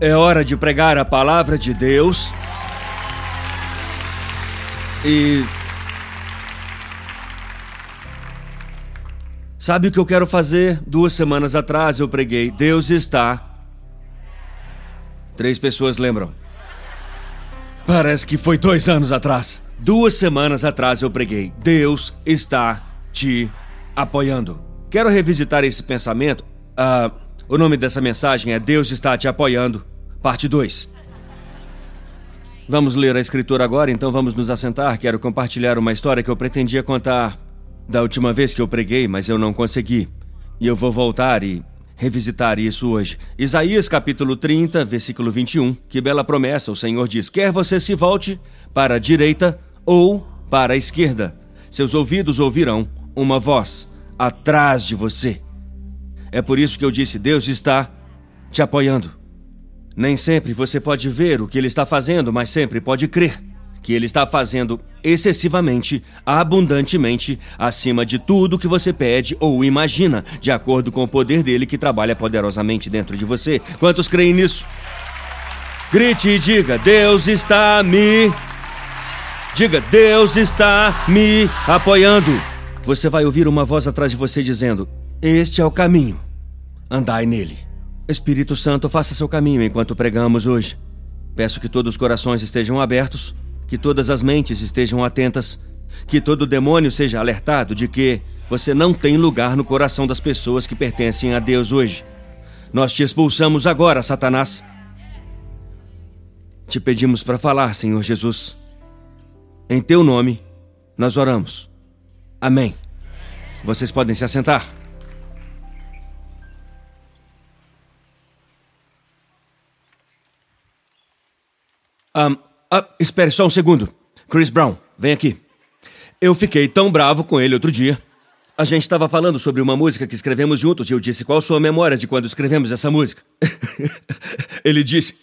É hora de pregar a palavra de Deus. E. Sabe o que eu quero fazer? Duas semanas atrás eu preguei: Deus está. Três pessoas lembram. Parece que foi dois anos atrás. Duas semanas atrás eu preguei: Deus está te apoiando. Quero revisitar esse pensamento. Ah. O nome dessa mensagem é Deus está te apoiando, parte 2. Vamos ler a escritura agora, então vamos nos assentar. Quero compartilhar uma história que eu pretendia contar da última vez que eu preguei, mas eu não consegui. E eu vou voltar e revisitar isso hoje. Isaías capítulo 30, versículo 21. Que bela promessa, o Senhor diz: Quer você se volte para a direita ou para a esquerda, seus ouvidos ouvirão uma voz atrás de você. É por isso que eu disse: Deus está te apoiando. Nem sempre você pode ver o que Ele está fazendo, mas sempre pode crer que Ele está fazendo excessivamente, abundantemente, acima de tudo que você pede ou imagina, de acordo com o poder dele que trabalha poderosamente dentro de você. Quantos creem nisso? Grite e diga: Deus está me. Diga: Deus está me apoiando. Você vai ouvir uma voz atrás de você dizendo: este é o caminho. Andai nele. Espírito Santo, faça seu caminho enquanto pregamos hoje. Peço que todos os corações estejam abertos, que todas as mentes estejam atentas, que todo demônio seja alertado de que você não tem lugar no coração das pessoas que pertencem a Deus hoje. Nós te expulsamos agora, Satanás. Te pedimos para falar, Senhor Jesus. Em teu nome, nós oramos. Amém. Vocês podem se assentar. Um, uh, espere só um segundo. Chris Brown, vem aqui. Eu fiquei tão bravo com ele outro dia. A gente estava falando sobre uma música que escrevemos juntos e eu disse qual sua memória de quando escrevemos essa música. ele disse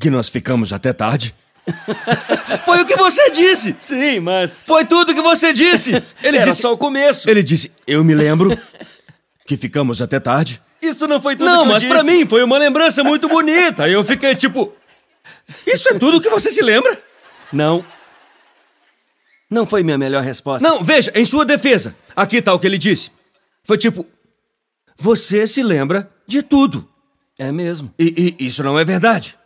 que nós ficamos até tarde. Foi o que você disse! Sim, mas. Foi tudo que você disse! Ele Era disse só o começo. Ele disse: Eu me lembro que ficamos até tarde. Isso não foi tudo não, que eu mas disse. pra mim foi uma lembrança muito bonita. Eu fiquei tipo. Isso é tudo que você se lembra? Não. Não foi minha melhor resposta. Não, veja, em sua defesa. Aqui tá o que ele disse. Foi tipo. Você se lembra de tudo. É mesmo. E, e isso não é verdade.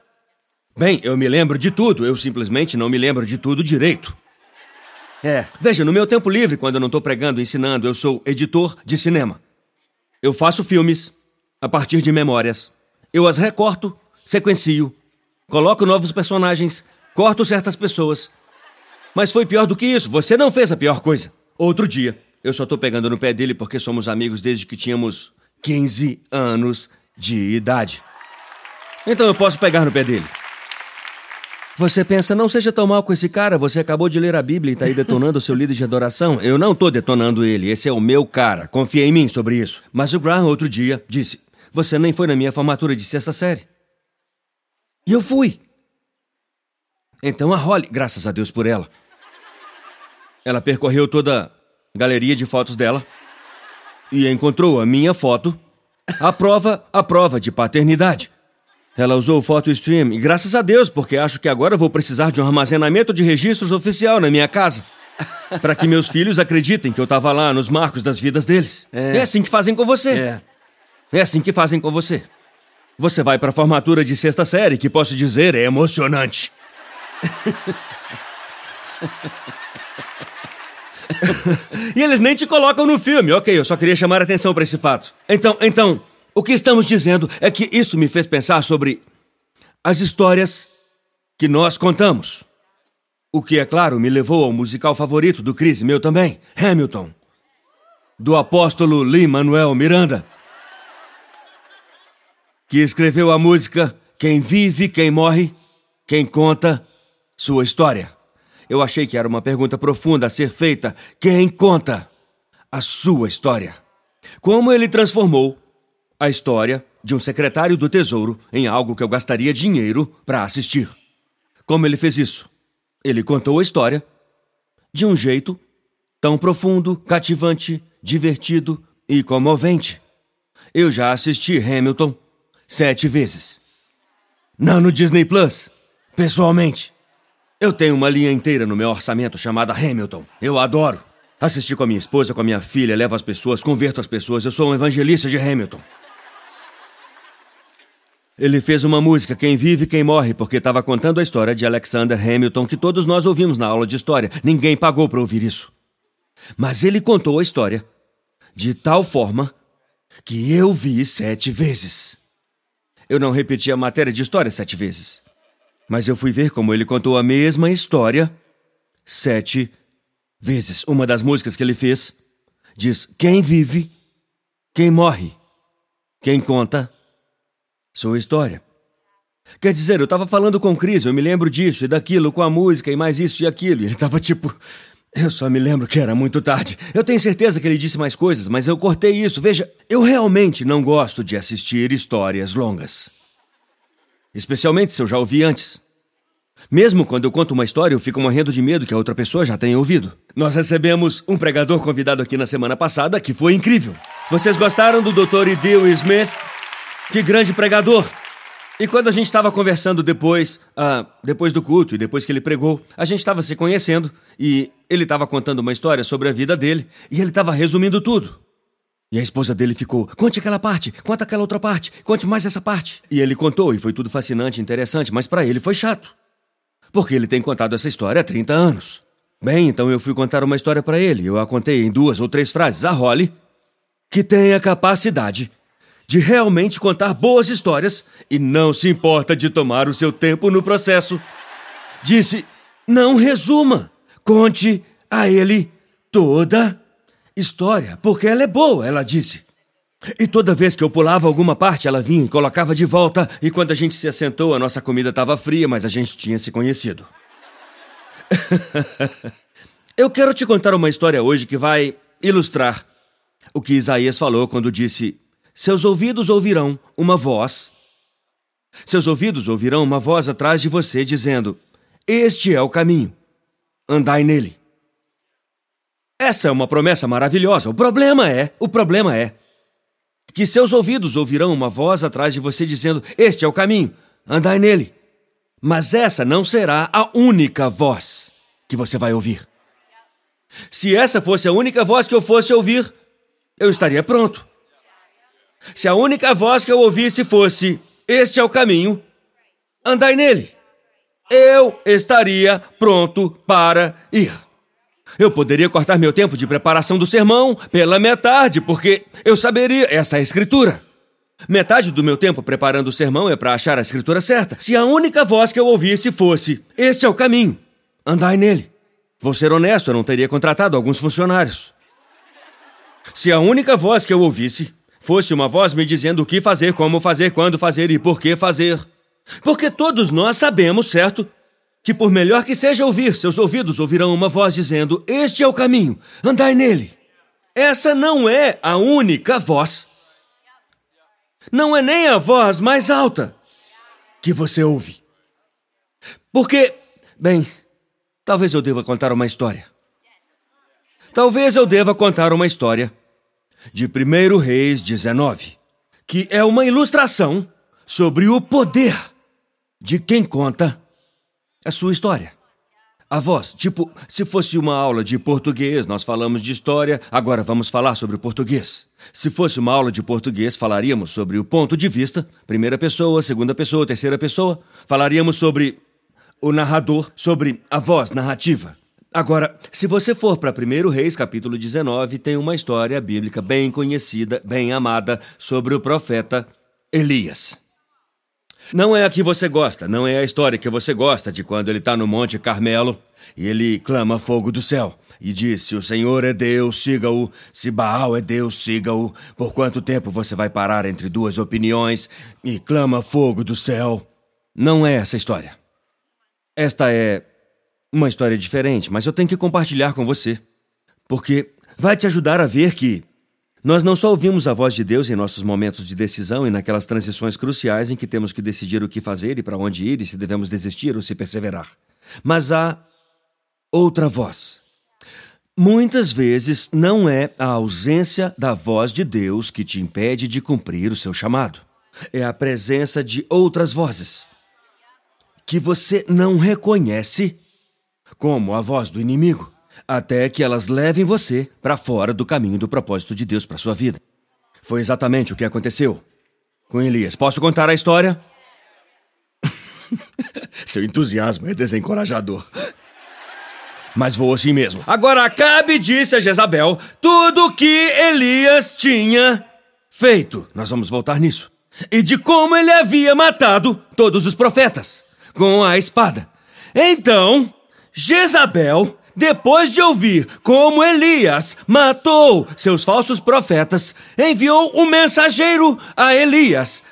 Bem, eu me lembro de tudo, eu simplesmente não me lembro de tudo direito. É. Veja, no meu tempo livre, quando eu não estou pregando e ensinando, eu sou editor de cinema. Eu faço filmes a partir de memórias. Eu as recorto, sequencio, Coloco novos personagens, corto certas pessoas. Mas foi pior do que isso, você não fez a pior coisa. Outro dia, eu só tô pegando no pé dele porque somos amigos desde que tínhamos 15 anos de idade. Então eu posso pegar no pé dele. Você pensa, não seja tão mal com esse cara, você acabou de ler a Bíblia e tá aí detonando o seu líder de adoração. Eu não tô detonando ele, esse é o meu cara, confia em mim sobre isso. Mas o Graham, outro dia, disse: Você nem foi na minha formatura de sexta série. E eu fui. Então a Holly, graças a Deus por ela, ela percorreu toda a galeria de fotos dela e encontrou a minha foto, a prova, a prova de paternidade. Ela usou o Photo Stream e graças a Deus, porque acho que agora vou precisar de um armazenamento de registros oficial na minha casa. para que meus filhos acreditem que eu estava lá nos marcos das vidas deles. É. é assim que fazem com você. É. É assim que fazem com você. Você vai para formatura de sexta série, que posso dizer é emocionante. e eles nem te colocam no filme. Ok, eu só queria chamar a atenção para esse fato. Então, então, o que estamos dizendo é que isso me fez pensar sobre as histórias que nós contamos. O que, é claro, me levou ao musical favorito do Chris e meu também, Hamilton. Do apóstolo Lin-Manuel Miranda que escreveu a música Quem Vive, Quem Morre, Quem Conta Sua História. Eu achei que era uma pergunta profunda a ser feita. Quem conta a sua história? Como ele transformou a história de um secretário do Tesouro em algo que eu gastaria dinheiro para assistir? Como ele fez isso? Ele contou a história de um jeito tão profundo, cativante, divertido e comovente. Eu já assisti Hamilton sete vezes. Não no Disney Plus. Pessoalmente. Eu tenho uma linha inteira no meu orçamento chamada Hamilton. Eu adoro. Assisti com a minha esposa, com a minha filha, levo as pessoas, converto as pessoas. Eu sou um evangelista de Hamilton. Ele fez uma música, Quem Vive, Quem Morre, porque estava contando a história de Alexander Hamilton que todos nós ouvimos na aula de história. Ninguém pagou para ouvir isso. Mas ele contou a história de tal forma que eu vi sete vezes. Eu não repeti a matéria de história sete vezes. Mas eu fui ver como ele contou a mesma história sete vezes. Uma das músicas que ele fez diz: Quem vive, quem morre, quem conta sua história. Quer dizer, eu estava falando com o Chris, eu me lembro disso e daquilo, com a música e mais isso e aquilo. E ele estava tipo. Eu só me lembro que era muito tarde. Eu tenho certeza que ele disse mais coisas, mas eu cortei isso. Veja, eu realmente não gosto de assistir histórias longas. Especialmente se eu já ouvi antes. Mesmo quando eu conto uma história, eu fico morrendo de medo que a outra pessoa já tenha ouvido. Nós recebemos um pregador convidado aqui na semana passada que foi incrível. Vocês gostaram do Dr. Idil Smith? Que grande pregador! E quando a gente estava conversando depois, ah, depois do culto e depois que ele pregou, a gente estava se conhecendo e ele estava contando uma história sobre a vida dele e ele estava resumindo tudo. E a esposa dele ficou: conte aquela parte, conta aquela outra parte, conte mais essa parte. E ele contou e foi tudo fascinante interessante, mas para ele foi chato porque ele tem contado essa história há 30 anos. Bem, então eu fui contar uma história para ele. Eu a contei em duas ou três frases. A Holly, que tem a capacidade de realmente contar boas histórias e não se importa de tomar o seu tempo no processo, disse: não resuma, conte a ele toda história, porque ela é boa, ela disse. E toda vez que eu pulava alguma parte, ela vinha e colocava de volta, e quando a gente se assentou, a nossa comida estava fria, mas a gente tinha se conhecido. eu quero te contar uma história hoje que vai ilustrar o que Isaías falou quando disse: Seus ouvidos ouvirão uma voz. Seus ouvidos ouvirão uma voz atrás de você dizendo: Este é o caminho, andai nele. Essa é uma promessa maravilhosa. O problema é, o problema é que seus ouvidos ouvirão uma voz atrás de você dizendo: Este é o caminho, andai nele. Mas essa não será a única voz que você vai ouvir. Se essa fosse a única voz que eu fosse ouvir, eu estaria pronto. Se a única voz que eu ouvisse fosse: Este é o caminho, andai nele, eu estaria pronto para ir. Eu poderia cortar meu tempo de preparação do sermão pela metade, porque eu saberia esta é a escritura. Metade do meu tempo preparando o sermão é para achar a escritura certa. Se a única voz que eu ouvisse fosse: Este é o caminho, andai nele. Vou ser honesto, eu não teria contratado alguns funcionários. Se a única voz que eu ouvisse fosse uma voz me dizendo o que fazer, como fazer, quando fazer e por que fazer. Porque todos nós sabemos, certo? que por melhor que seja ouvir, seus ouvidos ouvirão uma voz dizendo: Este é o caminho, andai nele. Essa não é a única voz. Não é nem a voz mais alta que você ouve. Porque, bem, talvez eu deva contar uma história. Talvez eu deva contar uma história de 1 Reis 19, que é uma ilustração sobre o poder de quem conta a sua história. A voz, tipo, se fosse uma aula de português, nós falamos de história, agora vamos falar sobre o português. Se fosse uma aula de português, falaríamos sobre o ponto de vista, primeira pessoa, segunda pessoa, terceira pessoa. Falaríamos sobre o narrador, sobre a voz narrativa. Agora, se você for para 1 Reis, capítulo 19, tem uma história bíblica bem conhecida, bem amada, sobre o profeta Elias. Não é a que você gosta, não é a história que você gosta de quando ele está no Monte Carmelo e ele clama fogo do céu e diz: Se o Senhor é Deus, siga-o. Se Baal é Deus, siga-o. Por quanto tempo você vai parar entre duas opiniões e clama fogo do céu? Não é essa história. Esta é uma história diferente, mas eu tenho que compartilhar com você. Porque vai te ajudar a ver que nós não só ouvimos a voz de Deus em nossos momentos de decisão e naquelas transições cruciais em que temos que decidir o que fazer e para onde ir e se devemos desistir ou se perseverar, mas há outra voz. Muitas vezes não é a ausência da voz de Deus que te impede de cumprir o seu chamado. É a presença de outras vozes. que você não reconhece como a voz do inimigo, até que elas levem você para fora do caminho do propósito de Deus para sua vida. Foi exatamente o que aconteceu com Elias. Posso contar a história? Seu entusiasmo é desencorajador. Mas vou assim mesmo. Agora Acabe disse a Jezabel tudo o que Elias tinha feito. Nós vamos voltar nisso. E de como ele havia matado todos os profetas com a espada. Então, Jezabel, depois de ouvir como Elias matou seus falsos profetas, enviou um mensageiro a Elias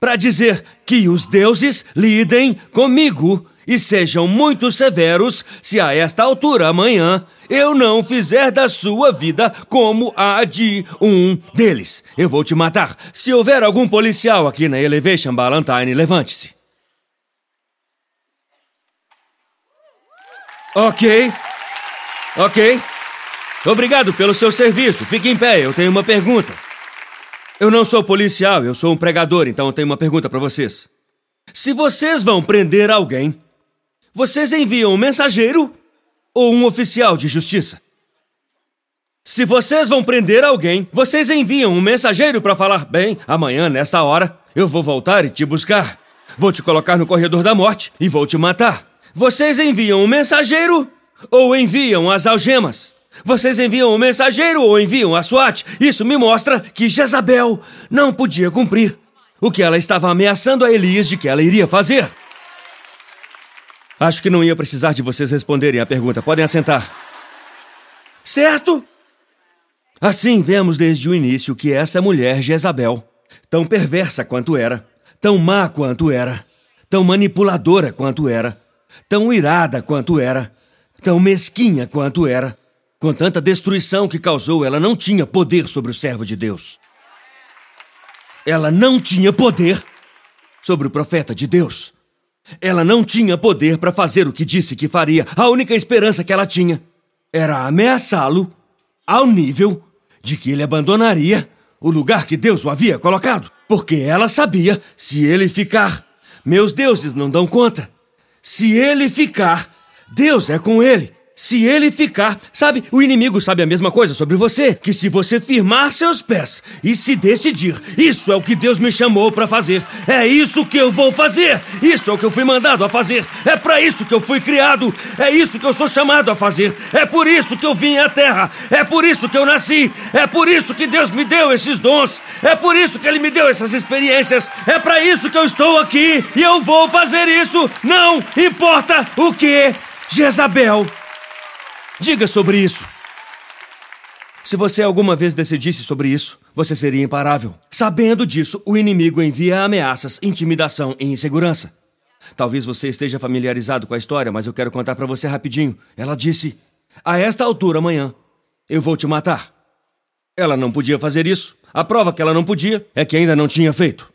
para dizer que os deuses lidem comigo e sejam muito severos se a esta altura amanhã eu não fizer da sua vida como a de um deles. Eu vou te matar. Se houver algum policial aqui na Elevation Ballantine, levante-se. Ok. Ok. Obrigado pelo seu serviço. Fique em pé, eu tenho uma pergunta. Eu não sou policial, eu sou um pregador, então eu tenho uma pergunta para vocês. Se vocês vão prender alguém, vocês enviam um mensageiro ou um oficial de justiça? Se vocês vão prender alguém, vocês enviam um mensageiro para falar: bem, amanhã, nesta hora, eu vou voltar e te buscar. Vou te colocar no corredor da morte e vou te matar. Vocês enviam um mensageiro ou enviam as algemas? Vocês enviam um mensageiro ou enviam a SWAT? Isso me mostra que Jezabel não podia cumprir o que ela estava ameaçando a Elias de que ela iria fazer. Acho que não ia precisar de vocês responderem a pergunta. Podem assentar. Certo? Assim vemos desde o início que essa mulher Jezabel, tão perversa quanto era, tão má quanto era, tão manipuladora quanto era, tão irada quanto era, tão mesquinha quanto era, com tanta destruição que causou, ela não tinha poder sobre o servo de Deus. Ela não tinha poder sobre o profeta de Deus. Ela não tinha poder para fazer o que disse que faria. A única esperança que ela tinha era ameaçá-lo ao nível de que ele abandonaria o lugar que Deus o havia colocado. Porque ela sabia: se ele ficar, meus deuses não dão conta. Se ele ficar, Deus é com ele. Se ele ficar, sabe, o inimigo sabe a mesma coisa sobre você, que se você firmar seus pés e se decidir, isso é o que Deus me chamou para fazer. É isso que eu vou fazer. Isso é o que eu fui mandado a fazer. É para isso que eu fui criado. É isso que eu sou chamado a fazer. É por isso que eu vim à terra. É por isso que eu nasci. É por isso que Deus me deu esses dons. É por isso que ele me deu essas experiências. É para isso que eu estou aqui e eu vou fazer isso. Não importa o que Jezabel Diga sobre isso. Se você alguma vez decidisse sobre isso, você seria imparável. Sabendo disso, o inimigo envia ameaças, intimidação e insegurança. Talvez você esteja familiarizado com a história, mas eu quero contar para você rapidinho. Ela disse: A esta altura amanhã, eu vou te matar. Ela não podia fazer isso. A prova que ela não podia é que ainda não tinha feito.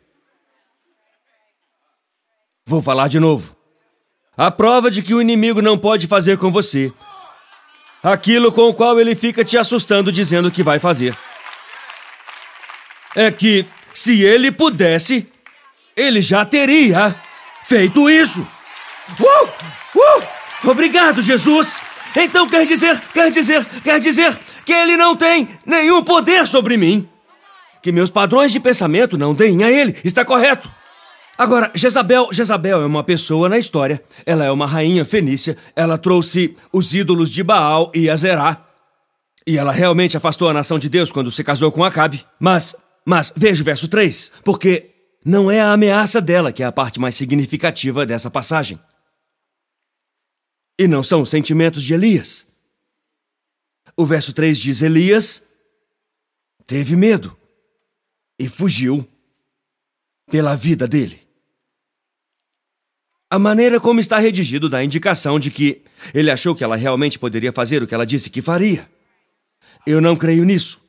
Vou falar de novo. A prova de que o inimigo não pode fazer com você aquilo com o qual ele fica te assustando dizendo que vai fazer. É que, se ele pudesse, ele já teria feito isso. Uh! Uh! Obrigado, Jesus! Então quer dizer, quer dizer, quer dizer que ele não tem nenhum poder sobre mim. Que meus padrões de pensamento não deem a ele. Está correto. Agora, Jezabel, Jezabel é uma pessoa na história. Ela é uma rainha fenícia. Ela trouxe os ídolos de Baal e Azerá. E ela realmente afastou a nação de Deus quando se casou com Acabe. Mas, mas, veja o verso 3, porque não é a ameaça dela que é a parte mais significativa dessa passagem. E não são os sentimentos de Elias. O verso 3 diz: Elias teve medo e fugiu pela vida dele. A maneira como está redigido dá indicação de que ele achou que ela realmente poderia fazer o que ela disse que faria. Eu não creio nisso.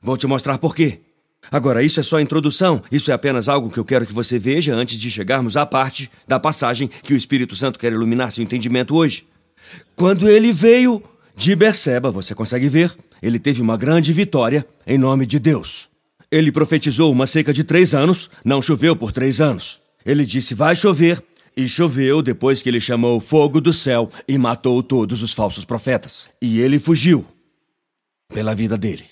Vou te mostrar por quê. Agora, isso é só introdução, isso é apenas algo que eu quero que você veja antes de chegarmos à parte da passagem que o Espírito Santo quer iluminar seu entendimento hoje. Quando ele veio de Berseba, você consegue ver, ele teve uma grande vitória em nome de Deus. Ele profetizou uma seca de três anos, não choveu por três anos. Ele disse: vai chover, E choveu depois que ele chamou fogo do céu e matou todos os falsos profetas. E ele fugiu pela vida dele.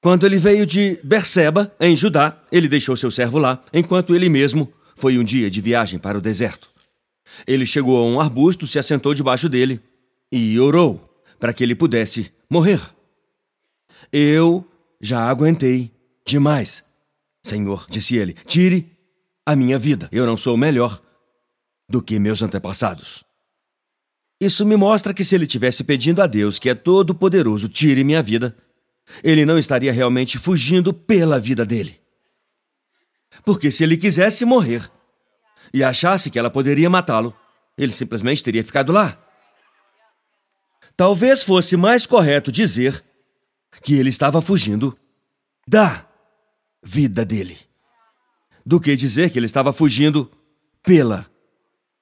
Quando ele veio de Berseba, em Judá, ele deixou seu servo lá, enquanto ele mesmo foi um dia de viagem para o deserto. Ele chegou a um arbusto, se assentou debaixo dele e orou para que ele pudesse morrer. Eu já aguentei demais. Senhor, disse ele, tire a minha vida. Eu não sou melhor do que meus antepassados. Isso me mostra que se ele tivesse pedindo a Deus, que é todo-poderoso, tire minha vida, ele não estaria realmente fugindo pela vida dele. Porque se ele quisesse morrer e achasse que ela poderia matá-lo, ele simplesmente teria ficado lá. Talvez fosse mais correto dizer que ele estava fugindo da vida dele, do que dizer que ele estava fugindo pela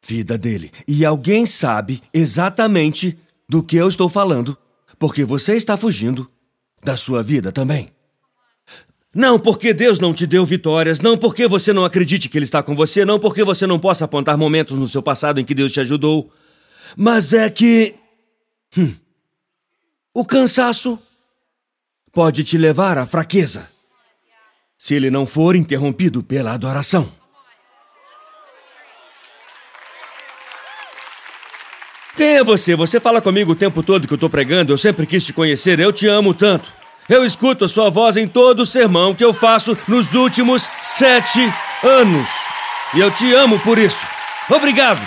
vida dele. E alguém sabe exatamente do que eu estou falando, porque você está fugindo da sua vida também. Não porque Deus não te deu vitórias, não porque você não acredite que Ele está com você, não porque você não possa apontar momentos no seu passado em que Deus te ajudou, mas é que. Hum, o cansaço pode te levar à fraqueza se ele não for interrompido pela adoração. Quem é você? Você fala comigo o tempo todo que eu estou pregando, eu sempre quis te conhecer, eu te amo tanto. Eu escuto a sua voz em todo o sermão que eu faço nos últimos sete anos. E eu te amo por isso. Obrigado.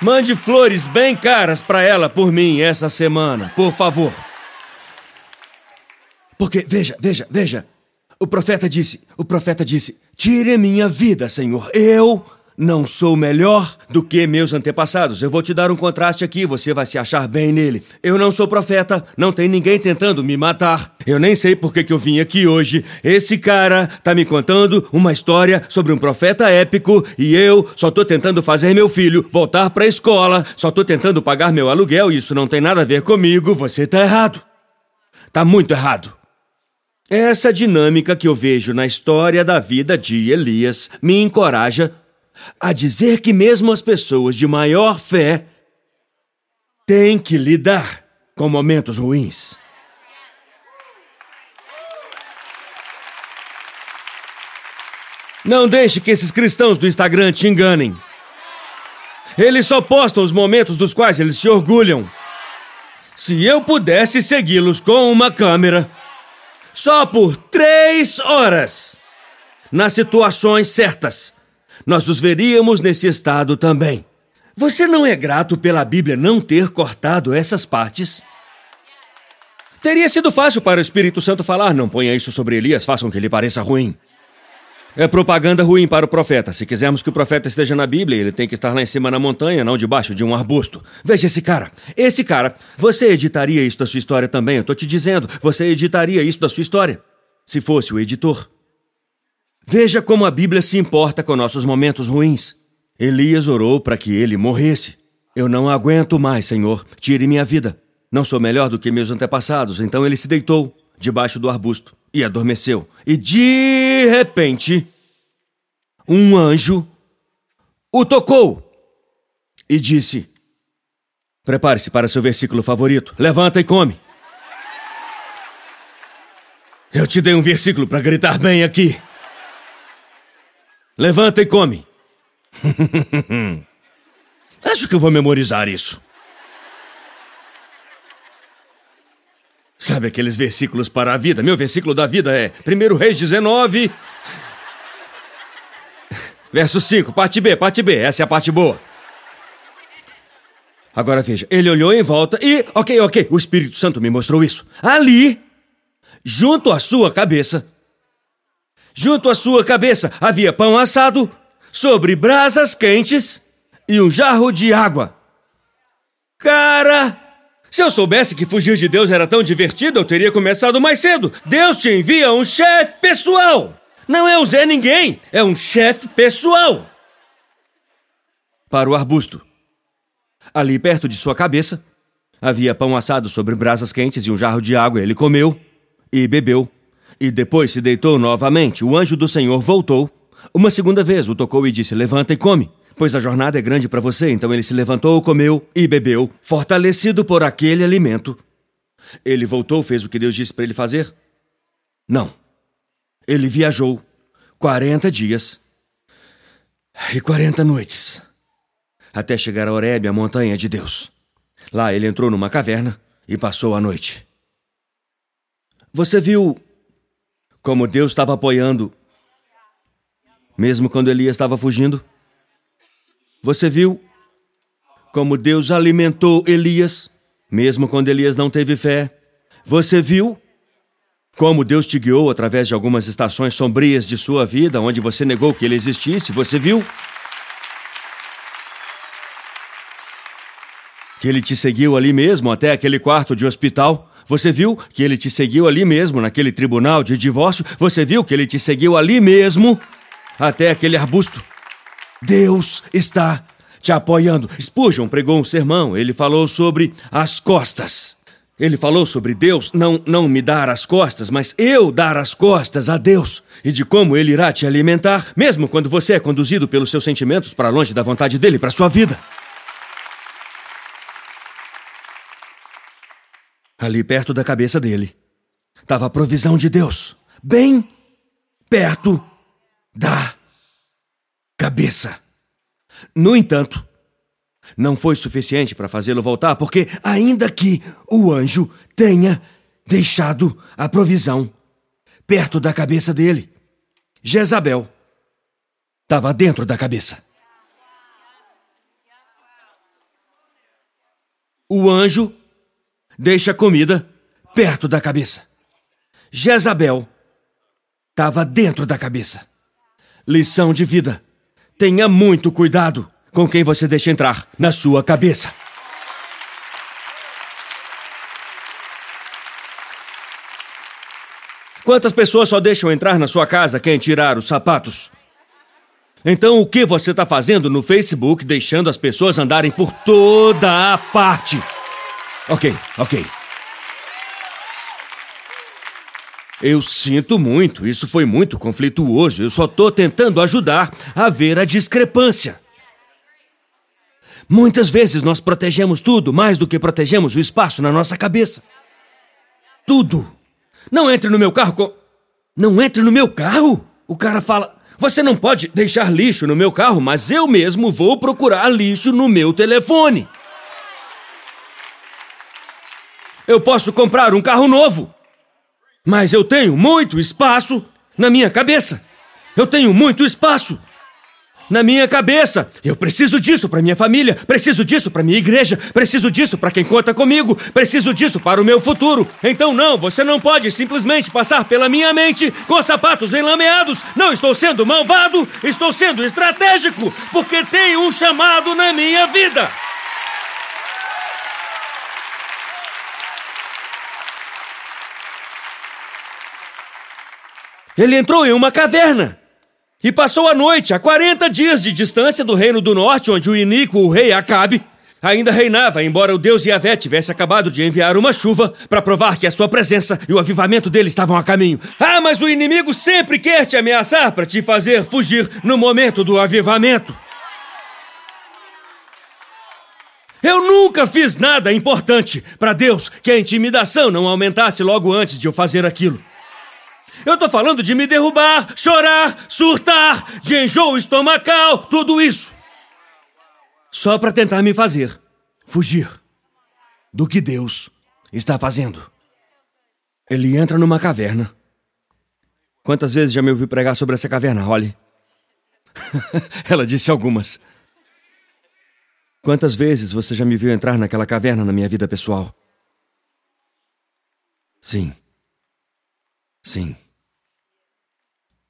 Mande flores bem caras para ela por mim essa semana, por favor. Porque, veja, veja, veja. O profeta disse, o profeta disse: Tire minha vida, Senhor. Eu não sou melhor do que meus antepassados. Eu vou te dar um contraste aqui, você vai se achar bem nele. Eu não sou profeta, não tem ninguém tentando me matar. Eu nem sei por que, que eu vim aqui hoje. Esse cara tá me contando uma história sobre um profeta épico e eu só tô tentando fazer meu filho voltar pra escola, só tô tentando pagar meu aluguel e isso não tem nada a ver comigo. Você tá errado. Tá muito errado. Essa dinâmica que eu vejo na história da vida de Elias me encoraja a dizer que mesmo as pessoas de maior fé têm que lidar com momentos ruins. Não deixe que esses cristãos do Instagram te enganem. Eles só postam os momentos dos quais eles se orgulham. Se eu pudesse segui-los com uma câmera, só por três horas, nas situações certas, nós os veríamos nesse estado também. Você não é grato pela Bíblia não ter cortado essas partes? Teria sido fácil para o Espírito Santo falar: não ponha isso sobre Elias, façam que ele pareça ruim. É propaganda ruim para o profeta. Se quisermos que o profeta esteja na Bíblia, ele tem que estar lá em cima na montanha, não debaixo de um arbusto. Veja esse cara. Esse cara. Você editaria isso da sua história também? Eu tô te dizendo. Você editaria isso da sua história? Se fosse o editor. Veja como a Bíblia se importa com nossos momentos ruins. Elias orou para que ele morresse. Eu não aguento mais, Senhor. Tire minha vida. Não sou melhor do que meus antepassados. Então ele se deitou debaixo do arbusto e adormeceu. E de repente, um anjo o tocou e disse: Prepare-se para seu versículo favorito. Levanta e come. Eu te dei um versículo para gritar bem aqui. Levanta e come. Acho que eu vou memorizar isso. Sabe aqueles versículos para a vida? Meu versículo da vida é 1 Reis 19, verso 5, parte B, parte B, essa é a parte boa. Agora veja, ele olhou em volta e, ok, ok, o Espírito Santo me mostrou isso. Ali, junto à sua cabeça, Junto à sua cabeça havia pão assado, sobre brasas quentes e um jarro de água. Cara! Se eu soubesse que fugir de Deus era tão divertido, eu teria começado mais cedo. Deus te envia um chefe pessoal. Não é o Zé Ninguém, é um chefe pessoal. Para o arbusto. Ali perto de sua cabeça, havia pão assado sobre brasas quentes e um jarro de água. Ele comeu e bebeu e depois se deitou novamente. O anjo do Senhor voltou Uma segunda vez o tocou e disse: Levanta e come, pois a jornada é grande para você. Então ele se levantou, comeu e bebeu, fortalecido por aquele alimento. Ele voltou, fez o que Deus disse para ele fazer? Não. Ele viajou 40 dias e 40 noites até chegar a Horebe, a montanha de Deus. Lá ele entrou numa caverna e passou a noite. Você viu como Deus estava apoiando, mesmo quando Elias estava fugindo? Você viu como Deus alimentou Elias, mesmo quando Elias não teve fé? Você viu como Deus te guiou através de algumas estações sombrias de sua vida, onde você negou que ele existisse? Você viu? Que ele te seguiu ali mesmo até aquele quarto de hospital? Você viu que ele te seguiu ali mesmo, naquele tribunal de divórcio? Você viu que ele te seguiu ali mesmo, até aquele arbusto? Deus está te apoiando. Spurgeon pregou um sermão, ele falou sobre as costas. Ele falou sobre Deus não, não me dar as costas, mas eu dar as costas a Deus e de como Ele irá te alimentar, mesmo quando você é conduzido pelos seus sentimentos para longe da vontade dele para sua vida. Ali perto da cabeça dele estava a provisão de Deus, bem perto da cabeça. No entanto, não foi suficiente para fazê-lo voltar, porque, ainda que o anjo tenha deixado a provisão perto da cabeça dele, Jezabel estava dentro da cabeça. O anjo deixa a comida perto da cabeça. Jezabel estava dentro da cabeça. Lição de vida: tenha muito cuidado com quem você deixa entrar na sua cabeça. Quantas pessoas só deixam entrar na sua casa quem tirar os sapatos? Então, o que você está fazendo no Facebook deixando as pessoas andarem por toda a parte? Ok, ok. Eu sinto muito, isso foi muito conflituoso. Eu só estou tentando ajudar a ver a discrepância. Muitas vezes nós protegemos tudo mais do que protegemos o espaço na nossa cabeça. Tudo. Não entre no meu carro com. Não entre no meu carro? O cara fala: Você não pode deixar lixo no meu carro, mas eu mesmo vou procurar lixo no meu telefone. eu posso comprar um carro novo. Mas eu tenho muito espaço na minha cabeça. Eu tenho muito espaço na minha cabeça. Eu preciso disso para minha família, preciso disso para minha igreja, preciso disso para quem conta comigo, preciso disso para o meu futuro. Então não, você não pode simplesmente passar pela minha mente com sapatos enlameados. Não estou sendo malvado, estou sendo estratégico, porque tenho um chamado na minha vida. Ele entrou em uma caverna e passou a noite a 40 dias de distância do reino do norte, onde o iníquo, o rei Acabe, ainda reinava, embora o deus Yahvé tivesse acabado de enviar uma chuva para provar que a sua presença e o avivamento dele estavam a caminho. Ah, mas o inimigo sempre quer te ameaçar para te fazer fugir no momento do avivamento. Eu nunca fiz nada importante para Deus que a intimidação não aumentasse logo antes de eu fazer aquilo. Eu tô falando de me derrubar, chorar, surtar, de enjoo estomacal, tudo isso. Só para tentar me fazer fugir do que Deus está fazendo. Ele entra numa caverna. Quantas vezes já me ouviu pregar sobre essa caverna, Holly? Ela disse algumas. Quantas vezes você já me viu entrar naquela caverna na minha vida pessoal? Sim. Sim.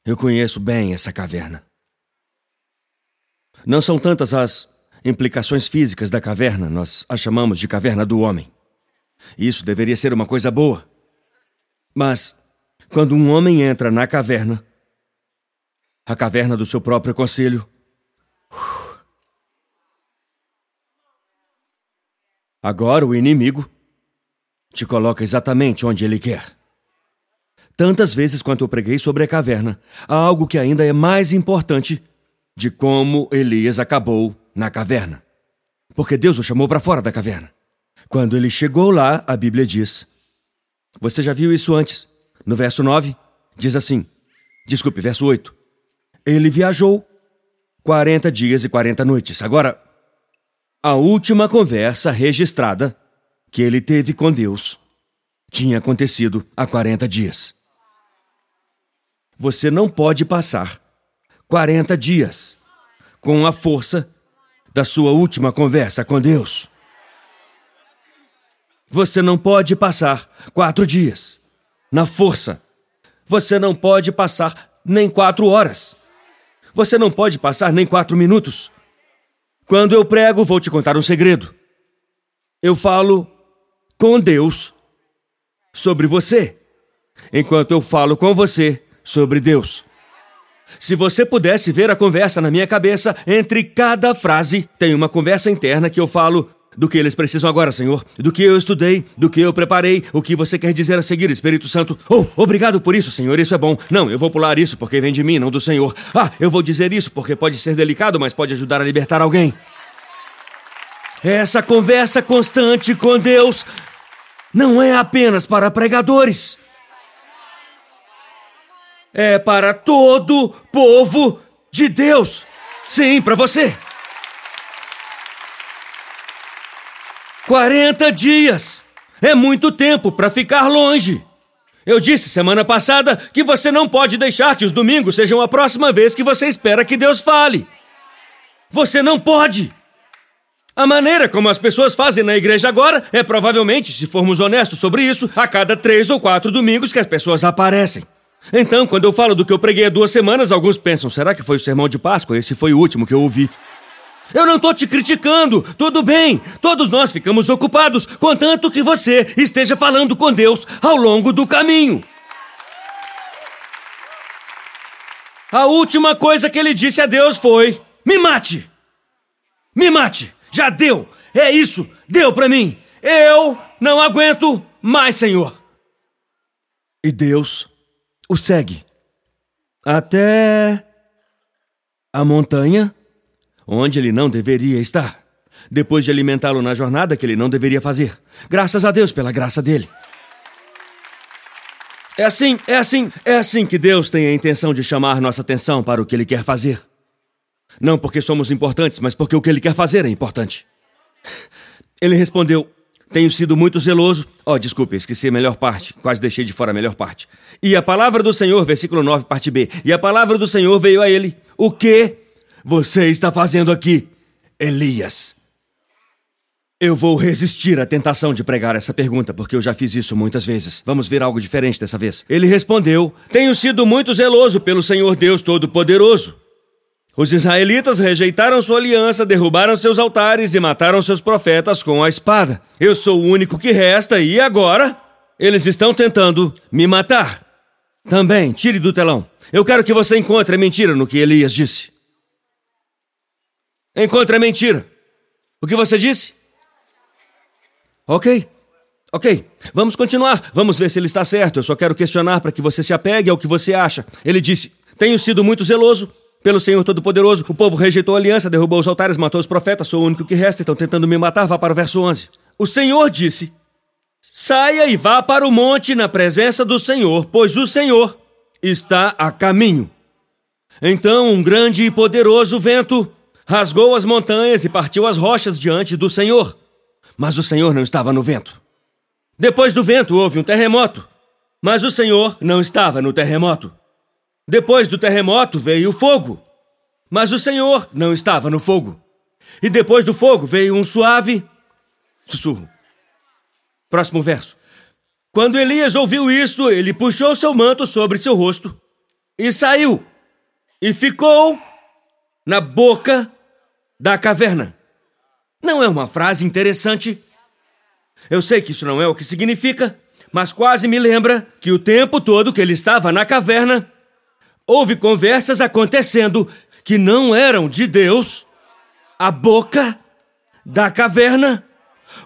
Eu conheço bem essa caverna. Não são tantas as implicações físicas da caverna, nós a chamamos de caverna do homem. Isso deveria ser uma coisa boa. Mas, quando um homem entra na caverna, a caverna do seu próprio conselho, agora o inimigo te coloca exatamente onde ele quer tantas vezes quanto eu preguei sobre a caverna, há algo que ainda é mais importante de como Elias acabou na caverna. Porque Deus o chamou para fora da caverna. Quando ele chegou lá, a Bíblia diz. Você já viu isso antes? No verso 9, diz assim: Desculpe, verso 8. Ele viajou 40 dias e 40 noites. Agora, a última conversa registrada que ele teve com Deus tinha acontecido há 40 dias. Você não pode passar 40 dias com a força da sua última conversa com Deus. Você não pode passar quatro dias na força. Você não pode passar nem quatro horas. Você não pode passar nem quatro minutos. Quando eu prego, vou te contar um segredo. Eu falo com Deus sobre você, enquanto eu falo com você sobre Deus. Se você pudesse ver a conversa na minha cabeça, entre cada frase tem uma conversa interna que eu falo do que eles precisam agora, Senhor, do que eu estudei, do que eu preparei, o que você quer dizer a seguir, Espírito Santo. Oh, obrigado por isso, Senhor, isso é bom. Não, eu vou pular isso porque vem de mim, não do Senhor. Ah, eu vou dizer isso porque pode ser delicado, mas pode ajudar a libertar alguém. Essa conversa constante com Deus não é apenas para pregadores é para todo povo de Deus. Sim, para você. 40 dias é muito tempo para ficar longe. Eu disse semana passada que você não pode deixar que os domingos sejam a próxima vez que você espera que Deus fale. Você não pode. A maneira como as pessoas fazem na igreja agora é provavelmente, se formos honestos sobre isso, a cada três ou quatro domingos que as pessoas aparecem. Então, quando eu falo do que eu preguei há duas semanas, alguns pensam: será que foi o sermão de Páscoa? Esse foi o último que eu ouvi. Eu não tô te criticando, tudo bem. Todos nós ficamos ocupados, contanto que você esteja falando com Deus ao longo do caminho. A última coisa que ele disse a Deus foi: Me mate! Me mate! Já deu! É isso! Deu para mim! Eu não aguento mais, Senhor! E Deus o segue até a montanha onde ele não deveria estar, depois de alimentá-lo na jornada que ele não deveria fazer. Graças a Deus pela graça dele. É assim, é assim, é assim que Deus tem a intenção de chamar nossa atenção para o que ele quer fazer. Não porque somos importantes, mas porque o que ele quer fazer é importante. Ele respondeu: tenho sido muito zeloso. Oh, desculpe, esqueci a melhor parte. Quase deixei de fora a melhor parte. E a palavra do Senhor, versículo 9, parte B. E a palavra do Senhor veio a ele. O que você está fazendo aqui, Elias? Eu vou resistir à tentação de pregar essa pergunta, porque eu já fiz isso muitas vezes. Vamos ver algo diferente dessa vez. Ele respondeu: Tenho sido muito zeloso pelo Senhor Deus Todo-Poderoso. Os israelitas rejeitaram sua aliança, derrubaram seus altares e mataram seus profetas com a espada. Eu sou o único que resta e agora eles estão tentando me matar. Também, tire do telão. Eu quero que você encontre a mentira no que Elias disse. Encontre a mentira. O que você disse? Ok. Ok, vamos continuar. Vamos ver se ele está certo. Eu só quero questionar para que você se apegue ao que você acha. Ele disse: Tenho sido muito zeloso pelo Senhor Todo-Poderoso, o povo rejeitou a aliança, derrubou os altares, matou os profetas, sou o único que resta, estão tentando me matar. Vá para o verso 11. O Senhor disse: Saia e vá para o monte na presença do Senhor, pois o Senhor está a caminho. Então um grande e poderoso vento rasgou as montanhas e partiu as rochas diante do Senhor. Mas o Senhor não estava no vento. Depois do vento houve um terremoto, mas o Senhor não estava no terremoto. Depois do terremoto veio o fogo, mas o Senhor não estava no fogo. E depois do fogo veio um suave sussurro. Próximo verso. Quando Elias ouviu isso, ele puxou seu manto sobre seu rosto e saiu e ficou na boca da caverna. Não é uma frase interessante? Eu sei que isso não é o que significa, mas quase me lembra que o tempo todo que ele estava na caverna, houve conversas acontecendo que não eram de Deus, a boca da caverna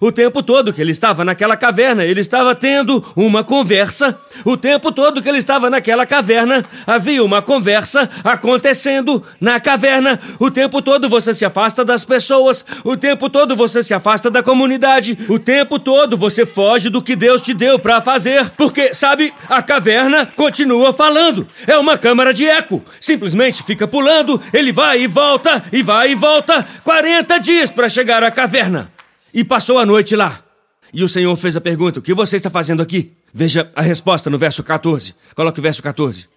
O tempo todo que ele estava naquela caverna, ele estava tendo uma conversa. O tempo todo que ele estava naquela caverna, havia uma conversa acontecendo na caverna. O tempo todo você se afasta das pessoas. O tempo todo você se afasta da comunidade. O tempo todo você foge do que Deus te deu para fazer. Porque, sabe, a caverna continua falando. É uma câmara de eco. Simplesmente fica pulando, ele vai e volta, e vai e volta. 40 dias para chegar à caverna e passou a noite lá. E o Senhor fez a pergunta: O que você está fazendo aqui? Veja a resposta no verso 14. Coloque o verso 14.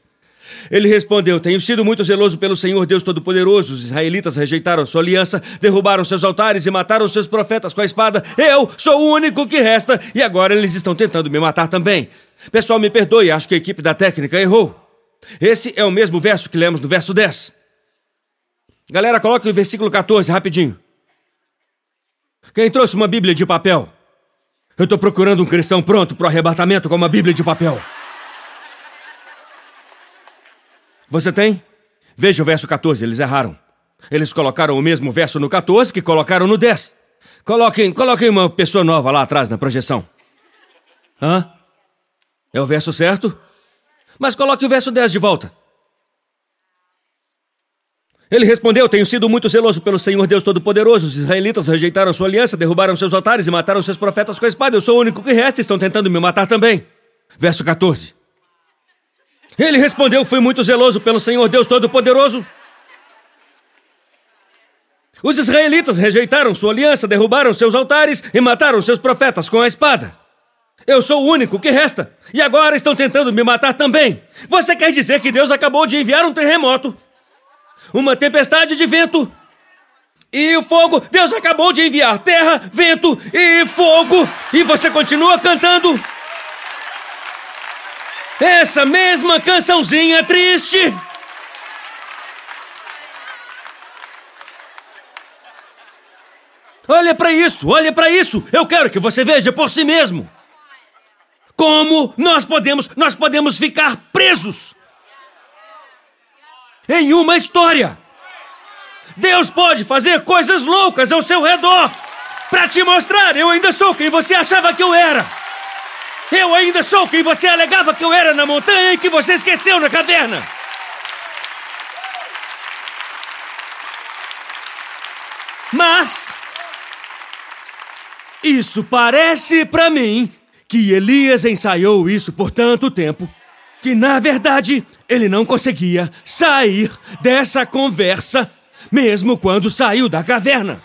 Ele respondeu: Tenho sido muito zeloso pelo Senhor Deus Todo-Poderoso. Os israelitas rejeitaram sua aliança, derrubaram seus altares e mataram seus profetas com a espada. Eu sou o único que resta e agora eles estão tentando me matar também. Pessoal, me perdoe, acho que a equipe da técnica errou. Esse é o mesmo verso que lemos no verso 10. Galera, coloque o versículo 14 rapidinho. Quem trouxe uma Bíblia de papel? Eu estou procurando um cristão pronto para o arrebatamento com uma Bíblia de papel. Você tem? Veja o verso 14, eles erraram. Eles colocaram o mesmo verso no 14 que colocaram no 10. Coloquem, coloquem uma pessoa nova lá atrás na projeção. Hã? É o verso certo? Mas coloque o verso 10 de volta. Ele respondeu: Tenho sido muito zeloso pelo Senhor Deus Todo-Poderoso. Os israelitas rejeitaram sua aliança, derrubaram seus altares e mataram seus profetas com a espada. Eu sou o único que resta e estão tentando me matar também. Verso 14. Ele respondeu: Fui muito zeloso pelo Senhor Deus Todo-Poderoso. Os israelitas rejeitaram sua aliança, derrubaram seus altares e mataram seus profetas com a espada. Eu sou o único que resta, e agora estão tentando me matar também. Você quer dizer que Deus acabou de enviar um terremoto uma tempestade de vento e o fogo. Deus acabou de enviar terra, vento e fogo. E você continua cantando essa mesma cançãozinha triste. Olha para isso, olha para isso. Eu quero que você veja por si mesmo. Como nós podemos, nós podemos ficar presos em uma história. Deus pode fazer coisas loucas ao seu redor para te mostrar: eu ainda sou quem você achava que eu era. Eu ainda sou quem você alegava que eu era na montanha e que você esqueceu na caverna. Mas isso parece para mim que Elias ensaiou isso por tanto tempo que na verdade ele não conseguia sair dessa conversa, mesmo quando saiu da caverna.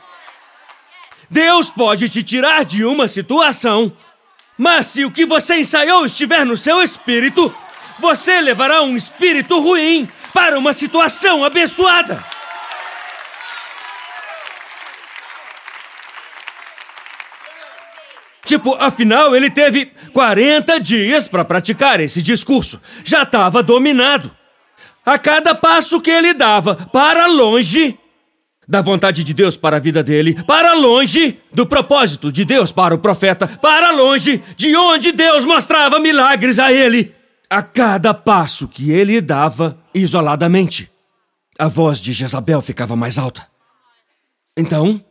Deus pode te tirar de uma situação, mas se o que você ensaiou estiver no seu espírito, você levará um espírito ruim para uma situação abençoada. Tipo, afinal, ele teve 40 dias para praticar esse discurso. Já estava dominado. A cada passo que ele dava para longe da vontade de Deus para a vida dele, para longe do propósito de Deus para o profeta, para longe de onde Deus mostrava milagres a ele. A cada passo que ele dava isoladamente, a voz de Jezabel ficava mais alta. Então,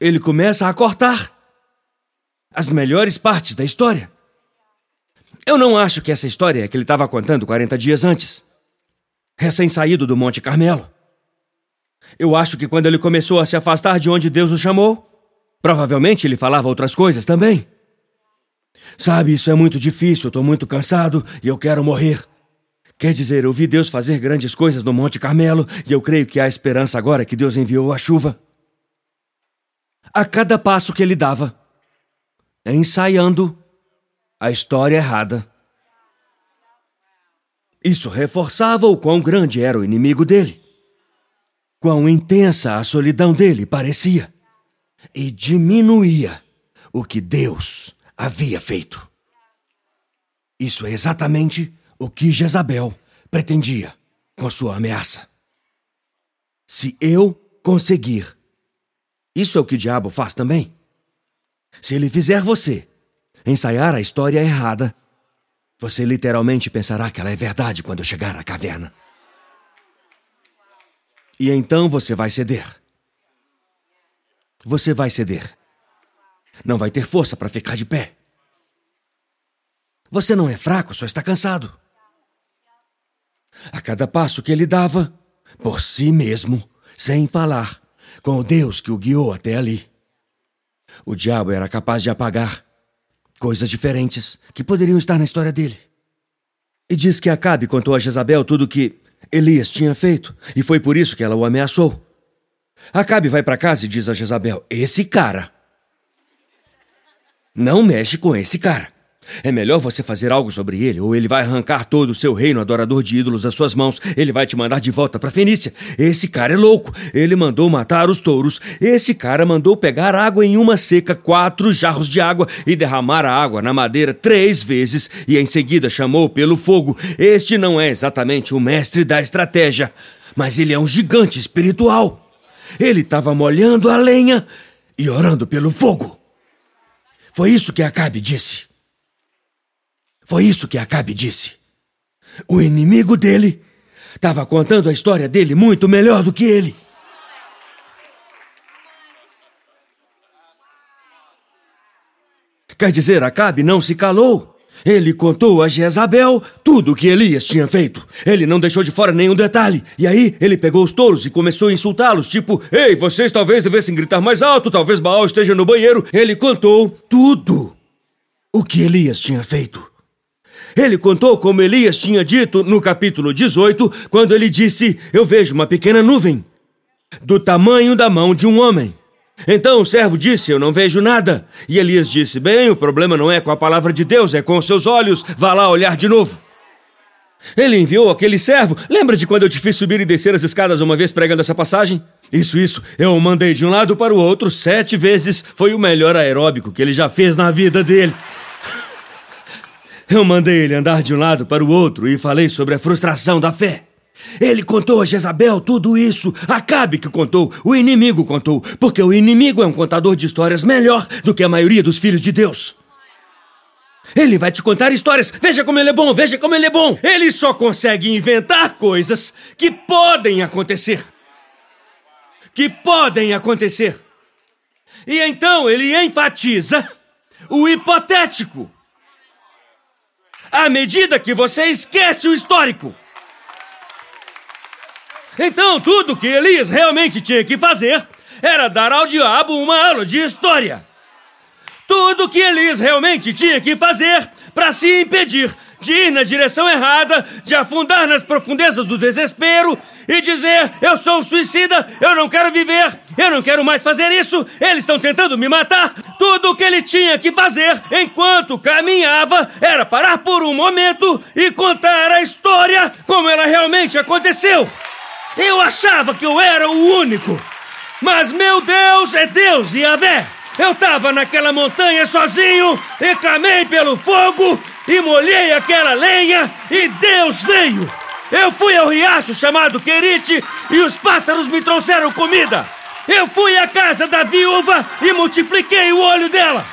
ele começa a cortar as melhores partes da história. Eu não acho que essa história é que ele estava contando 40 dias antes, recém-saído do Monte Carmelo. Eu acho que quando ele começou a se afastar de onde Deus o chamou, provavelmente ele falava outras coisas também. Sabe, isso é muito difícil, estou muito cansado e eu quero morrer. Quer dizer, eu vi Deus fazer grandes coisas no Monte Carmelo e eu creio que há esperança agora que Deus enviou a chuva. A cada passo que ele dava, ensaiando a história errada. Isso reforçava o quão grande era o inimigo dele, quão intensa a solidão dele parecia, e diminuía o que Deus havia feito. Isso é exatamente o que Jezabel pretendia com sua ameaça. Se eu conseguir, isso é o que o diabo faz também. Se ele fizer você ensaiar a história errada, você literalmente pensará que ela é verdade quando chegar à caverna. E então você vai ceder. Você vai ceder. Não vai ter força para ficar de pé. Você não é fraco, só está cansado. A cada passo que ele dava, por si mesmo, sem falar, com o Deus que o guiou até ali. O diabo era capaz de apagar coisas diferentes que poderiam estar na história dele. E diz que Acabe contou a Jezabel tudo o que Elias tinha feito, e foi por isso que ela o ameaçou. Acabe vai para casa e diz a Jezabel: Esse cara. Não mexe com esse cara. É melhor você fazer algo sobre ele, ou ele vai arrancar todo o seu reino adorador de ídolos das suas mãos. Ele vai te mandar de volta para Fenícia. Esse cara é louco. Ele mandou matar os touros. Esse cara mandou pegar água em uma seca, quatro jarros de água, e derramar a água na madeira três vezes, e em seguida chamou pelo fogo. Este não é exatamente o mestre da estratégia, mas ele é um gigante espiritual. Ele estava molhando a lenha e orando pelo fogo. Foi isso que Acabe disse. Foi isso que Acabe disse. O inimigo dele estava contando a história dele muito melhor do que ele. Quer dizer, Acabe não se calou. Ele contou a Jezabel tudo o que Elias tinha feito. Ele não deixou de fora nenhum detalhe. E aí ele pegou os touros e começou a insultá-los, tipo: Ei, vocês talvez devessem gritar mais alto, talvez Baal esteja no banheiro. Ele contou tudo o que Elias tinha feito. Ele contou como Elias tinha dito no capítulo 18, quando ele disse: Eu vejo uma pequena nuvem, do tamanho da mão de um homem. Então o servo disse: Eu não vejo nada. E Elias disse: Bem, o problema não é com a palavra de Deus, é com os seus olhos. Vá lá olhar de novo. Ele enviou aquele servo. Lembra de quando eu te fiz subir e descer as escadas uma vez pregando essa passagem? Isso, isso. Eu o mandei de um lado para o outro sete vezes. Foi o melhor aeróbico que ele já fez na vida dele. Eu mandei ele andar de um lado para o outro e falei sobre a frustração da fé. Ele contou a Jezabel tudo isso. Acabe que contou, o inimigo contou, porque o inimigo é um contador de histórias melhor do que a maioria dos filhos de Deus. Ele vai te contar histórias. Veja como ele é bom, veja como ele é bom. Ele só consegue inventar coisas que podem acontecer. Que podem acontecer. E então ele enfatiza o hipotético à medida que você esquece o histórico. Então, tudo que Elias realmente tinha que fazer era dar ao diabo uma aula de história. Tudo que Elias realmente tinha que fazer para se impedir de ir na direção errada, de afundar nas profundezas do desespero e dizer: Eu sou um suicida, eu não quero viver, eu não quero mais fazer isso, eles estão tentando me matar. Tudo o que ele tinha que fazer enquanto caminhava era parar por um momento e contar a história como ela realmente aconteceu. Eu achava que eu era o único, mas meu Deus é Deus e Yahvé. Eu estava naquela montanha sozinho e clamei pelo fogo e molhei aquela lenha e Deus veio. Eu fui ao riacho chamado Querite e os pássaros me trouxeram comida. Eu fui à casa da viúva e multipliquei o olho dela.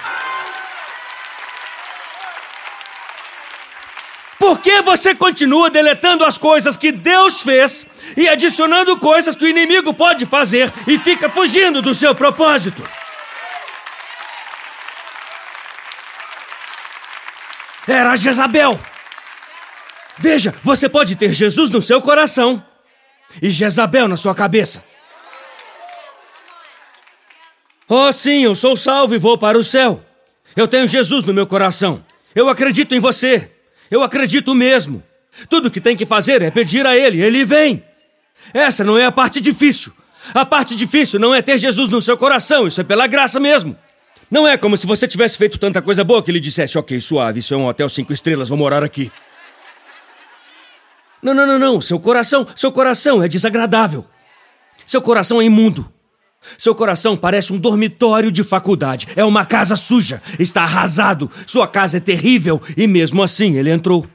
Por que você continua deletando as coisas que Deus fez e adicionando coisas que o inimigo pode fazer e fica fugindo do seu propósito? Era Jezabel. Veja, você pode ter Jesus no seu coração e Jezabel na sua cabeça. Oh, sim, eu sou salvo e vou para o céu. Eu tenho Jesus no meu coração. Eu acredito em você. Eu acredito mesmo. Tudo que tem que fazer é pedir a Ele, Ele vem. Essa não é a parte difícil. A parte difícil não é ter Jesus no seu coração, isso é pela graça mesmo. Não é como se você tivesse feito tanta coisa boa que ele dissesse: Ok, suave, isso é um hotel cinco estrelas, vou morar aqui. Não, não, não, não. Seu coração, seu coração é desagradável. Seu coração é imundo. Seu coração parece um dormitório de faculdade. É uma casa suja. Está arrasado. Sua casa é terrível. E mesmo assim ele entrou.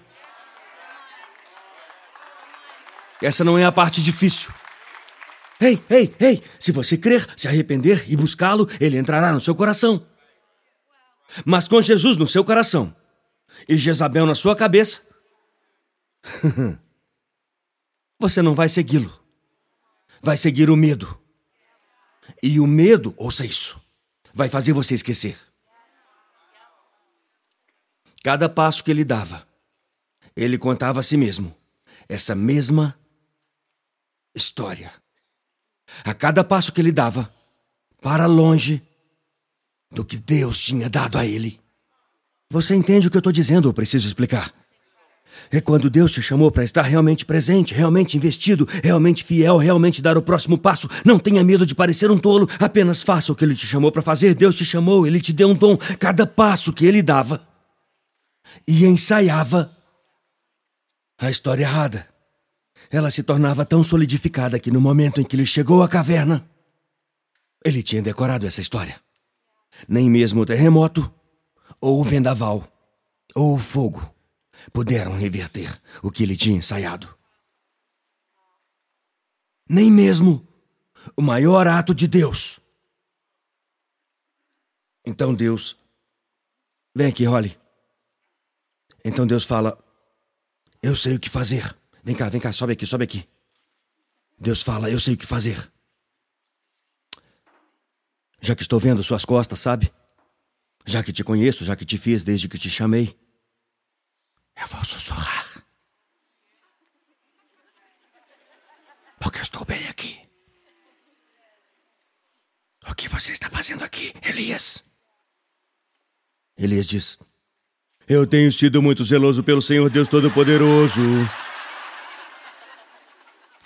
Essa não é a parte difícil. Ei, ei, ei! Se você crer, se arrepender e buscá-lo, ele entrará no seu coração. Mas com Jesus no seu coração e Jezabel na sua cabeça, você não vai segui-lo. Vai seguir o medo. E o medo, ouça isso, vai fazer você esquecer. Cada passo que ele dava, ele contava a si mesmo essa mesma história. A cada passo que ele dava, para longe do que Deus tinha dado a ele. Você entende o que eu estou dizendo ou preciso explicar? É quando Deus te chamou para estar realmente presente, realmente investido, realmente fiel, realmente dar o próximo passo. Não tenha medo de parecer um tolo, apenas faça o que Ele te chamou para fazer. Deus te chamou, Ele te deu um dom. Cada passo que Ele dava e ensaiava a história errada. Ela se tornava tão solidificada que no momento em que ele chegou à caverna, ele tinha decorado essa história. Nem mesmo o terremoto, ou o vendaval, ou o fogo puderam reverter o que ele tinha ensaiado. Nem mesmo o maior ato de Deus. Então Deus. Vem aqui, Holly. Então Deus fala: Eu sei o que fazer. Vem cá, vem cá, sobe aqui, sobe aqui. Deus fala: Eu sei o que fazer. Já que estou vendo suas costas, sabe? Já que te conheço, já que te fiz desde que te chamei, eu vou sussurrar. Porque eu estou bem aqui. O que você está fazendo aqui, Elias? Elias diz: Eu tenho sido muito zeloso pelo Senhor Deus Todo-Poderoso.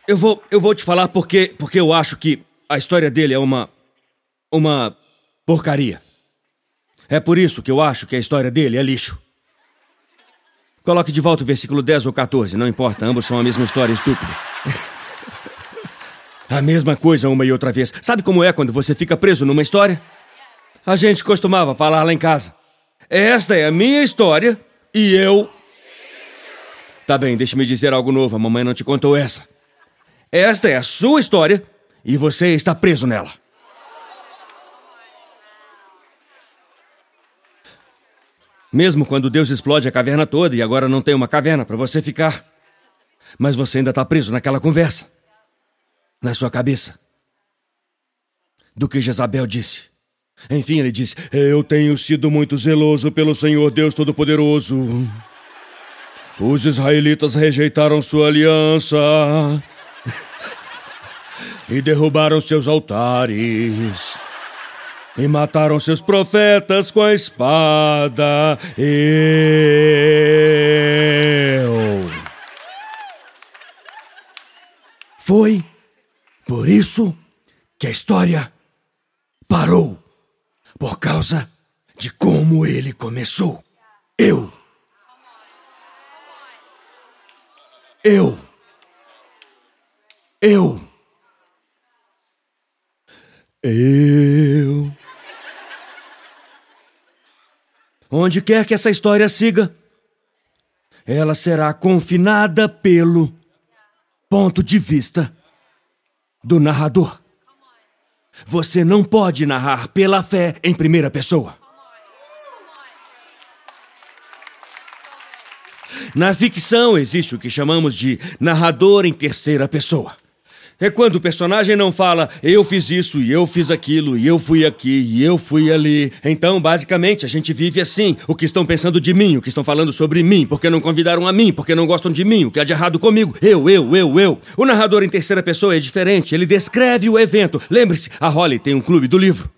Eu vou, eu vou te falar porque, porque eu acho que a história dele é uma. uma porcaria. É por isso que eu acho que a história dele é lixo. Coloque de volta o versículo 10 ou 14, não importa, ambos são a mesma história estúpida. a mesma coisa uma e outra vez. Sabe como é quando você fica preso numa história? A gente costumava falar lá em casa. Esta é a minha história e eu. Tá bem, deixe-me dizer algo novo, a mamãe não te contou essa. Esta é a sua história e você está preso nela. Mesmo quando Deus explode a caverna toda e agora não tem uma caverna para você ficar. Mas você ainda está preso naquela conversa. Na sua cabeça. Do que Jezabel disse. Enfim, ele disse: Eu tenho sido muito zeloso pelo Senhor Deus Todo-Poderoso. Os israelitas rejeitaram sua aliança e derrubaram seus altares. E mataram seus profetas com a espada. Eu. Foi por isso que a história parou. Por causa de como ele começou. Eu. Eu. Eu. Eu. Onde quer que essa história siga, ela será confinada pelo ponto de vista do narrador. Você não pode narrar pela fé em primeira pessoa. Na ficção existe o que chamamos de narrador em terceira pessoa. É quando o personagem não fala eu fiz isso e eu fiz aquilo e eu fui aqui e eu fui ali. Então, basicamente, a gente vive assim. O que estão pensando de mim, o que estão falando sobre mim, porque não convidaram a mim, porque não gostam de mim, o que há de errado comigo. Eu, eu, eu, eu. O narrador em terceira pessoa é diferente, ele descreve o evento. Lembre-se, a Holly tem um clube do livro.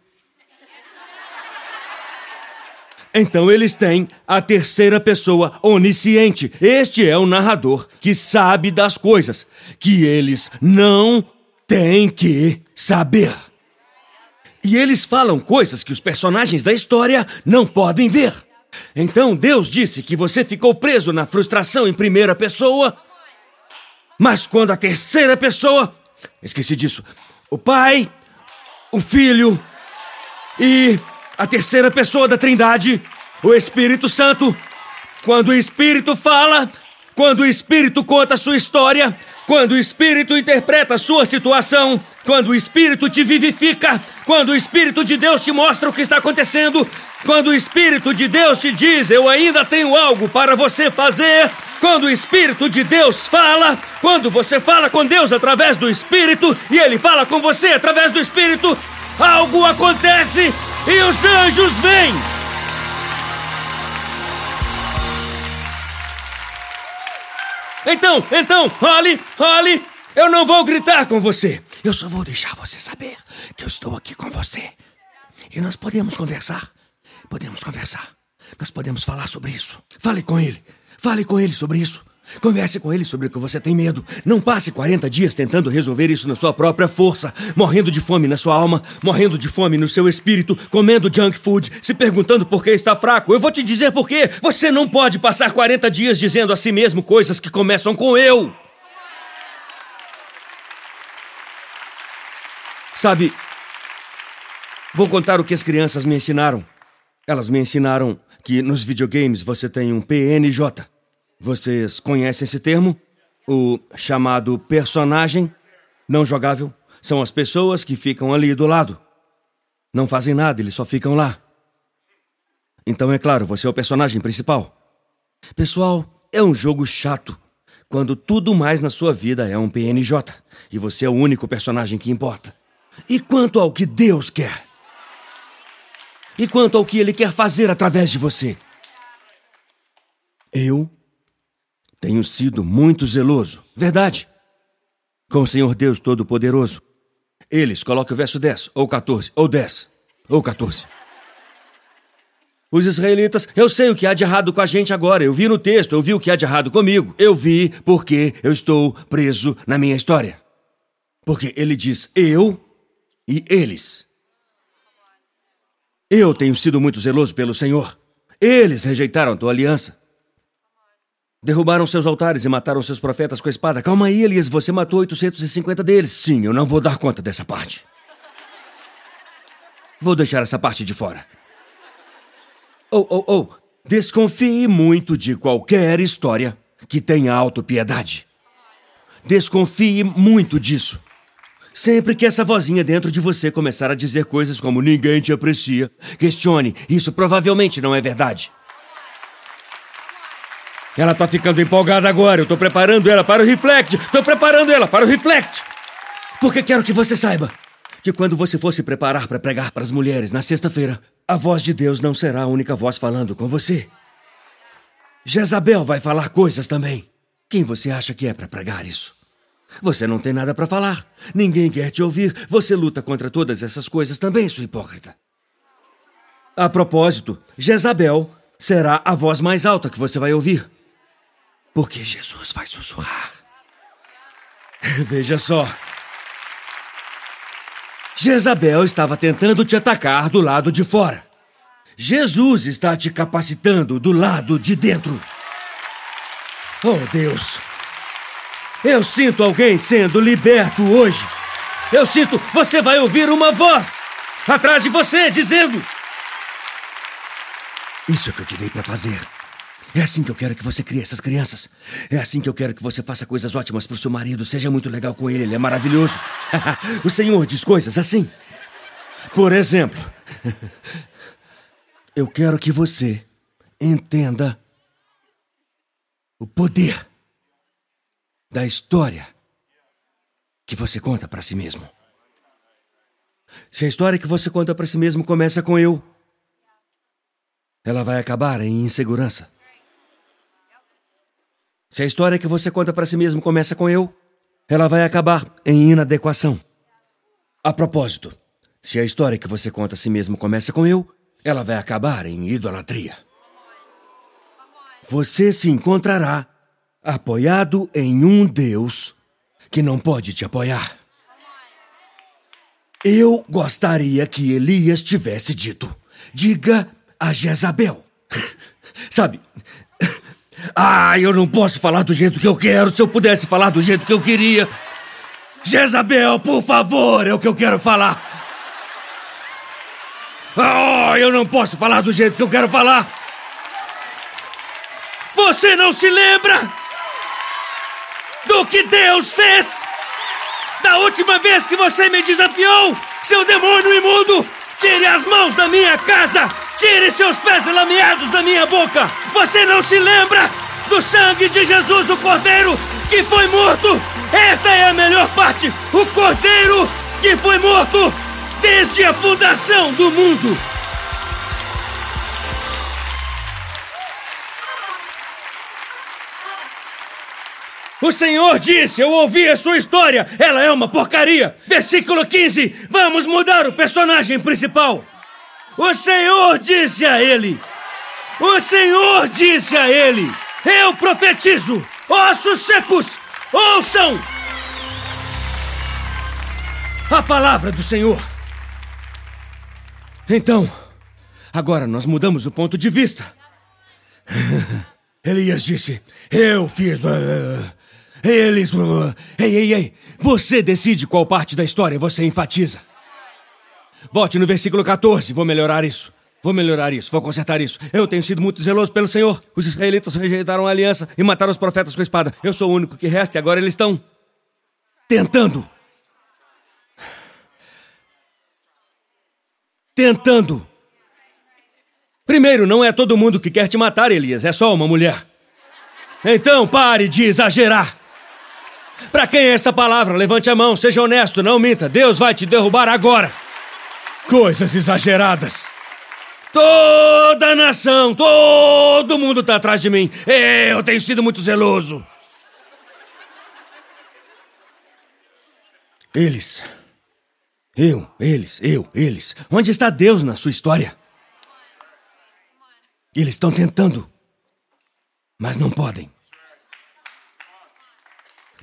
Então eles têm a terceira pessoa onisciente. Este é o narrador que sabe das coisas que eles não têm que saber. E eles falam coisas que os personagens da história não podem ver. Então Deus disse que você ficou preso na frustração em primeira pessoa. Mas quando a terceira pessoa. Esqueci disso. O Pai, o Filho e a terceira pessoa da Trindade, o Espírito Santo. Quando o Espírito fala, quando o Espírito conta a sua história, quando o Espírito interpreta a sua situação, quando o Espírito te vivifica, quando o Espírito de Deus te mostra o que está acontecendo, quando o Espírito de Deus te diz: Eu ainda tenho algo para você fazer. Quando o Espírito de Deus fala, quando você fala com Deus através do Espírito e Ele fala com você através do Espírito, algo acontece e os anjos vêm. Então, então, role, role. Eu não vou gritar com você. Eu só vou deixar você saber que eu estou aqui com você. E nós podemos conversar. Podemos conversar. Nós podemos falar sobre isso. Fale com ele. Fale com ele sobre isso. Converse com ele sobre o que você tem medo. Não passe 40 dias tentando resolver isso na sua própria força, morrendo de fome na sua alma, morrendo de fome no seu espírito, comendo junk food, se perguntando por que está fraco. Eu vou te dizer por quê. Você não pode passar 40 dias dizendo a si mesmo coisas que começam com eu. Sabe, vou contar o que as crianças me ensinaram. Elas me ensinaram que nos videogames você tem um PNJ. Vocês conhecem esse termo? O chamado personagem não jogável são as pessoas que ficam ali do lado. Não fazem nada, eles só ficam lá. Então, é claro, você é o personagem principal. Pessoal, é um jogo chato quando tudo mais na sua vida é um PNJ e você é o único personagem que importa. E quanto ao que Deus quer? E quanto ao que Ele quer fazer através de você? Eu tenho sido muito zeloso, verdade? Com o Senhor Deus Todo-Poderoso. Eles, coloque o verso 10, ou 14, ou 10, ou 14. Os israelitas, eu sei o que há de errado com a gente agora. Eu vi no texto, eu vi o que há de errado comigo. Eu vi porque eu estou preso na minha história. Porque ele diz eu e eles. Eu tenho sido muito zeloso pelo Senhor. Eles rejeitaram a tua aliança. Derrubaram seus altares e mataram seus profetas com a espada. Calma aí, Elias, você matou 850 deles. Sim, eu não vou dar conta dessa parte. Vou deixar essa parte de fora. Oh, oh, oh. Desconfie muito de qualquer história que tenha autopiedade. Desconfie muito disso. Sempre que essa vozinha dentro de você começar a dizer coisas como ninguém te aprecia, questione, isso provavelmente não é verdade. Ela tá ficando empolgada agora. Eu tô preparando ela para o Reflect. Tô preparando ela para o Reflect. Porque quero que você saiba que quando você for se preparar para pregar para as mulheres na sexta-feira, a voz de Deus não será a única voz falando com você. Jezabel vai falar coisas também. Quem você acha que é para pregar isso? Você não tem nada para falar. Ninguém quer te ouvir. Você luta contra todas essas coisas também, sua hipócrita. A propósito, Jezabel será a voz mais alta que você vai ouvir. Porque Jesus vai sussurrar. Veja só. Jezabel estava tentando te atacar do lado de fora. Jesus está te capacitando do lado de dentro. Oh, Deus. Eu sinto alguém sendo liberto hoje. Eu sinto, você vai ouvir uma voz atrás de você dizendo: Isso é que eu te dei para fazer. É assim que eu quero que você crie essas crianças. É assim que eu quero que você faça coisas ótimas pro seu marido. Seja muito legal com ele, ele é maravilhoso. o Senhor diz coisas assim. Por exemplo, eu quero que você entenda o poder da história que você conta para si mesmo. Se a história que você conta para si mesmo começa com eu, ela vai acabar em insegurança. Se a história que você conta para si mesmo começa com eu, ela vai acabar em inadequação. A propósito, se a história que você conta a si mesmo começa com eu, ela vai acabar em idolatria. Você se encontrará apoiado em um Deus que não pode te apoiar. Eu gostaria que Elias tivesse dito: diga a Jezabel. Sabe, ah, eu não posso falar do jeito que eu quero. Se eu pudesse falar do jeito que eu queria. Jezabel, por favor, é o que eu quero falar. Ah, eu não posso falar do jeito que eu quero falar. Você não se lembra do que Deus fez? Da última vez que você me desafiou, seu demônio imundo, tire as mãos da minha casa! Tire seus pés lameados da minha boca! Você não se lembra do sangue de Jesus, o Cordeiro, que foi morto? Esta é a melhor parte! O Cordeiro que foi morto desde a fundação do mundo! O Senhor disse, eu ouvi a sua história, ela é uma porcaria. Versículo 15, vamos mudar o personagem principal. O Senhor disse a ele, o Senhor disse a ele, eu profetizo, ossos secos, ouçam a palavra do Senhor. Então, agora nós mudamos o ponto de vista. Elias disse: Eu fiz. Eles. Ei, ei, ei! Você decide qual parte da história você enfatiza. Volte no versículo 14. Vou melhorar isso. Vou melhorar isso, vou consertar isso. Eu tenho sido muito zeloso pelo Senhor. Os israelitas rejeitaram a aliança e mataram os profetas com a espada. Eu sou o único que resta e agora eles estão. tentando. Tentando. Primeiro, não é todo mundo que quer te matar, Elias, é só uma mulher. Então pare de exagerar. Para quem é essa palavra? Levante a mão, seja honesto, não minta. Deus vai te derrubar agora. Coisas exageradas. Toda a nação, todo mundo tá atrás de mim. Eu tenho sido muito zeloso. Eles. Eu, eles, eu, eles. Onde está Deus na sua história? Eles estão tentando, mas não podem.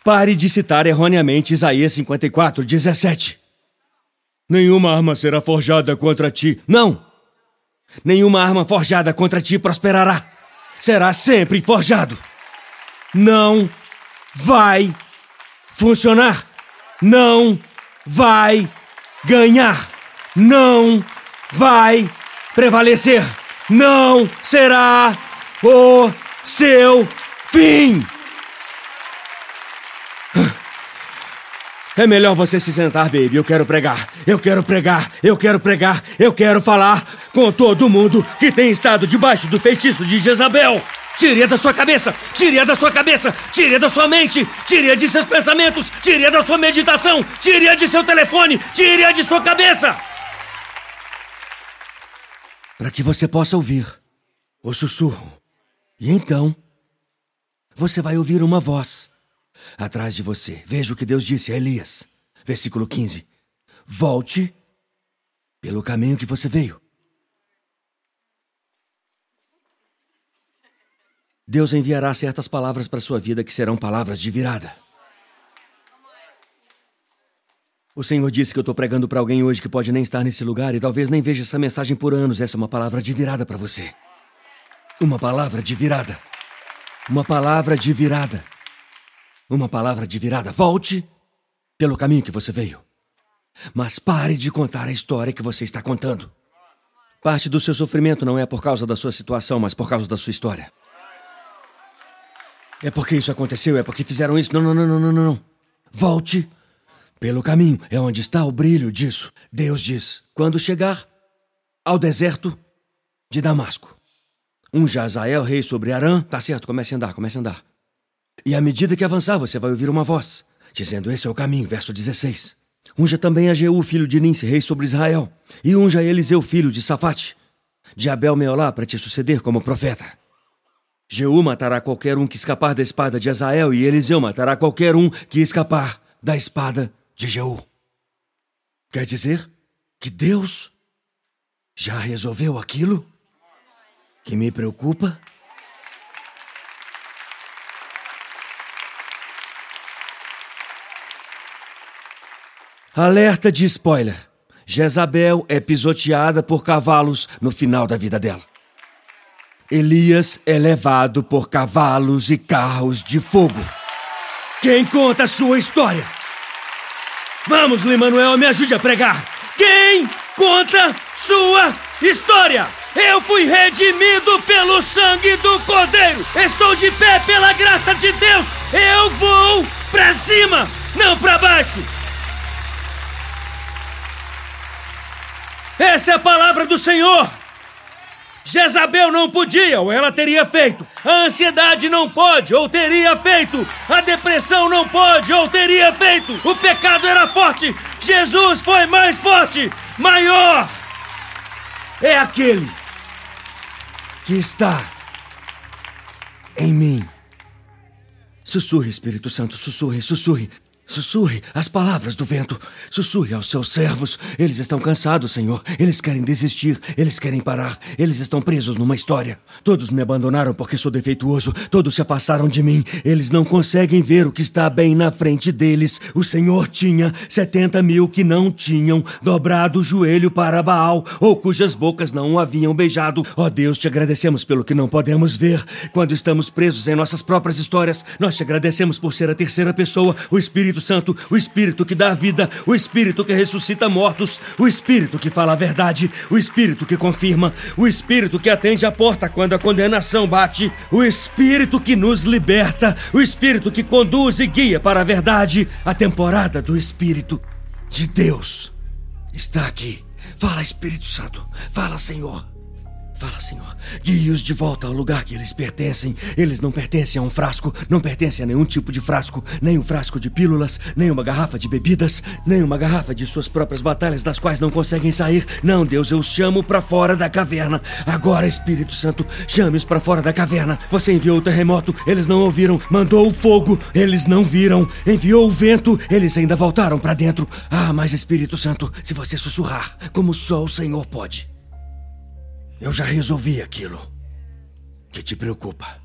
Pare de citar erroneamente Isaías 54, 17. Nenhuma arma será forjada contra ti. Não! Nenhuma arma forjada contra ti prosperará. Será sempre forjado. Não vai funcionar. Não vai ganhar. Não vai prevalecer. Não será o seu fim. É melhor você se sentar, baby. Eu quero pregar. Eu quero pregar. Eu quero pregar. Eu quero falar com todo mundo que tem estado debaixo do feitiço de Jezabel. Tire-a da sua cabeça! Tire-a da sua cabeça! Tire-a da sua mente! Tire-a de seus pensamentos! Tire-a da sua meditação! Tire-a de seu telefone! Tire-a de sua cabeça! Para que você possa ouvir o sussurro. E então, você vai ouvir uma voz atrás de você. Veja o que Deus disse a Elias. Versículo 15: Volte pelo caminho que você veio. Deus enviará certas palavras para sua vida que serão palavras de virada. O Senhor disse que eu estou pregando para alguém hoje que pode nem estar nesse lugar e talvez nem veja essa mensagem por anos. Essa é uma palavra de virada para você. Uma palavra de virada. Uma palavra de virada. Uma palavra de virada. Volte pelo caminho que você veio. Mas pare de contar a história que você está contando. Parte do seu sofrimento não é por causa da sua situação, mas por causa da sua história. É porque isso aconteceu, é porque fizeram isso. Não, não, não, não, não, não. Volte pelo caminho. É onde está o brilho disso. Deus diz: quando chegar ao deserto de Damasco, um Jazael, rei sobre Arã, tá certo, comece a andar, comece a andar. E à medida que avançar, você vai ouvir uma voz, dizendo: Esse é o caminho, verso 16. Unja também a Jeú, filho de Ninse, rei sobre Israel, e unja a Eliseu, filho de Safate, de Abel Meolá, para te suceder como profeta. Jeú matará qualquer um que escapar da espada de Azael, e Eliseu matará qualquer um que escapar da espada de Jeú. Quer dizer que Deus já resolveu aquilo que me preocupa? Alerta de spoiler. Jezabel é pisoteada por cavalos no final da vida dela. Elias é levado por cavalos e carros de fogo. Quem conta a sua história? Vamos, Limanuel, me ajude a pregar. Quem conta sua história? Eu fui redimido pelo sangue do Cordeiro. Estou de pé pela graça de Deus. Eu vou pra cima, não pra baixo. Essa é a palavra do Senhor. Jezabel não podia, ou ela teria feito. A ansiedade não pode, ou teria feito. A depressão não pode, ou teria feito. O pecado era forte. Jesus foi mais forte, maior. É aquele que está em mim. Sussurre, Espírito Santo, sussurre, sussurre. Sussurre as palavras do vento. Sussurre aos seus servos. Eles estão cansados, Senhor. Eles querem desistir. Eles querem parar. Eles estão presos numa história. Todos me abandonaram porque sou defeituoso. Todos se afastaram de mim. Eles não conseguem ver o que está bem na frente deles. O Senhor tinha setenta mil que não tinham dobrado o joelho para Baal ou cujas bocas não o haviam beijado. Ó oh Deus, te agradecemos pelo que não podemos ver. Quando estamos presos em nossas próprias histórias, nós te agradecemos por ser a terceira pessoa, o Espírito Espírito Santo, o Espírito que dá vida, o Espírito que ressuscita mortos, o Espírito que fala a verdade, o Espírito que confirma, o Espírito que atende a porta quando a condenação bate, o Espírito que nos liberta, o Espírito que conduz e guia para a verdade. A temporada do Espírito de Deus está aqui. Fala, Espírito Santo. Fala, Senhor. Fala, Senhor. Guie-os de volta ao lugar que eles pertencem. Eles não pertencem a um frasco, não pertencem a nenhum tipo de frasco, nem um frasco de pílulas, nem uma garrafa de bebidas, nem uma garrafa de suas próprias batalhas das quais não conseguem sair. Não, Deus, eu os chamo para fora da caverna. Agora, Espírito Santo, chame-os para fora da caverna. Você enviou o terremoto, eles não ouviram. Mandou o fogo, eles não viram. Enviou o vento, eles ainda voltaram para dentro. Ah, mas Espírito Santo, se você sussurrar, como só o Senhor pode. Eu já resolvi aquilo que te preocupa.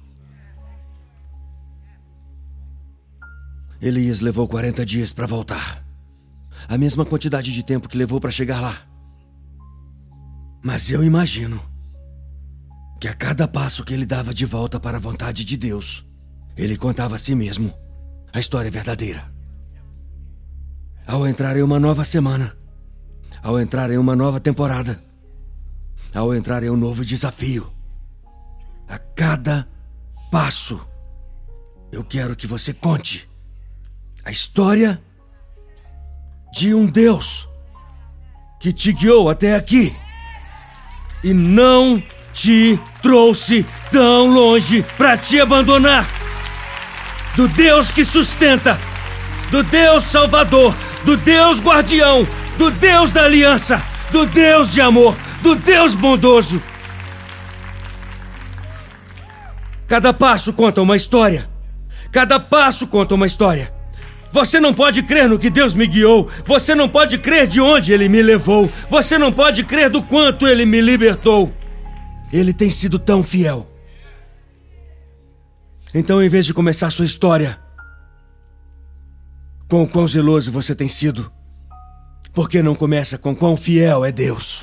Elias levou 40 dias para voltar. A mesma quantidade de tempo que levou para chegar lá. Mas eu imagino que a cada passo que ele dava de volta para a vontade de Deus, ele contava a si mesmo a história verdadeira. Ao entrar em uma nova semana, ao entrar em uma nova temporada, ao entrar em um novo desafio. A cada passo, eu quero que você conte a história de um Deus que te guiou até aqui e não te trouxe tão longe para te abandonar. Do Deus que sustenta, do Deus Salvador, do Deus Guardião, do Deus da Aliança, do Deus de amor, do Deus bondoso. Cada passo conta uma história. Cada passo conta uma história. Você não pode crer no que Deus me guiou. Você não pode crer de onde Ele me levou. Você não pode crer do quanto Ele me libertou. Ele tem sido tão fiel. Então, em vez de começar sua história com o quão zeloso você tem sido, por que não começa com quão fiel é Deus?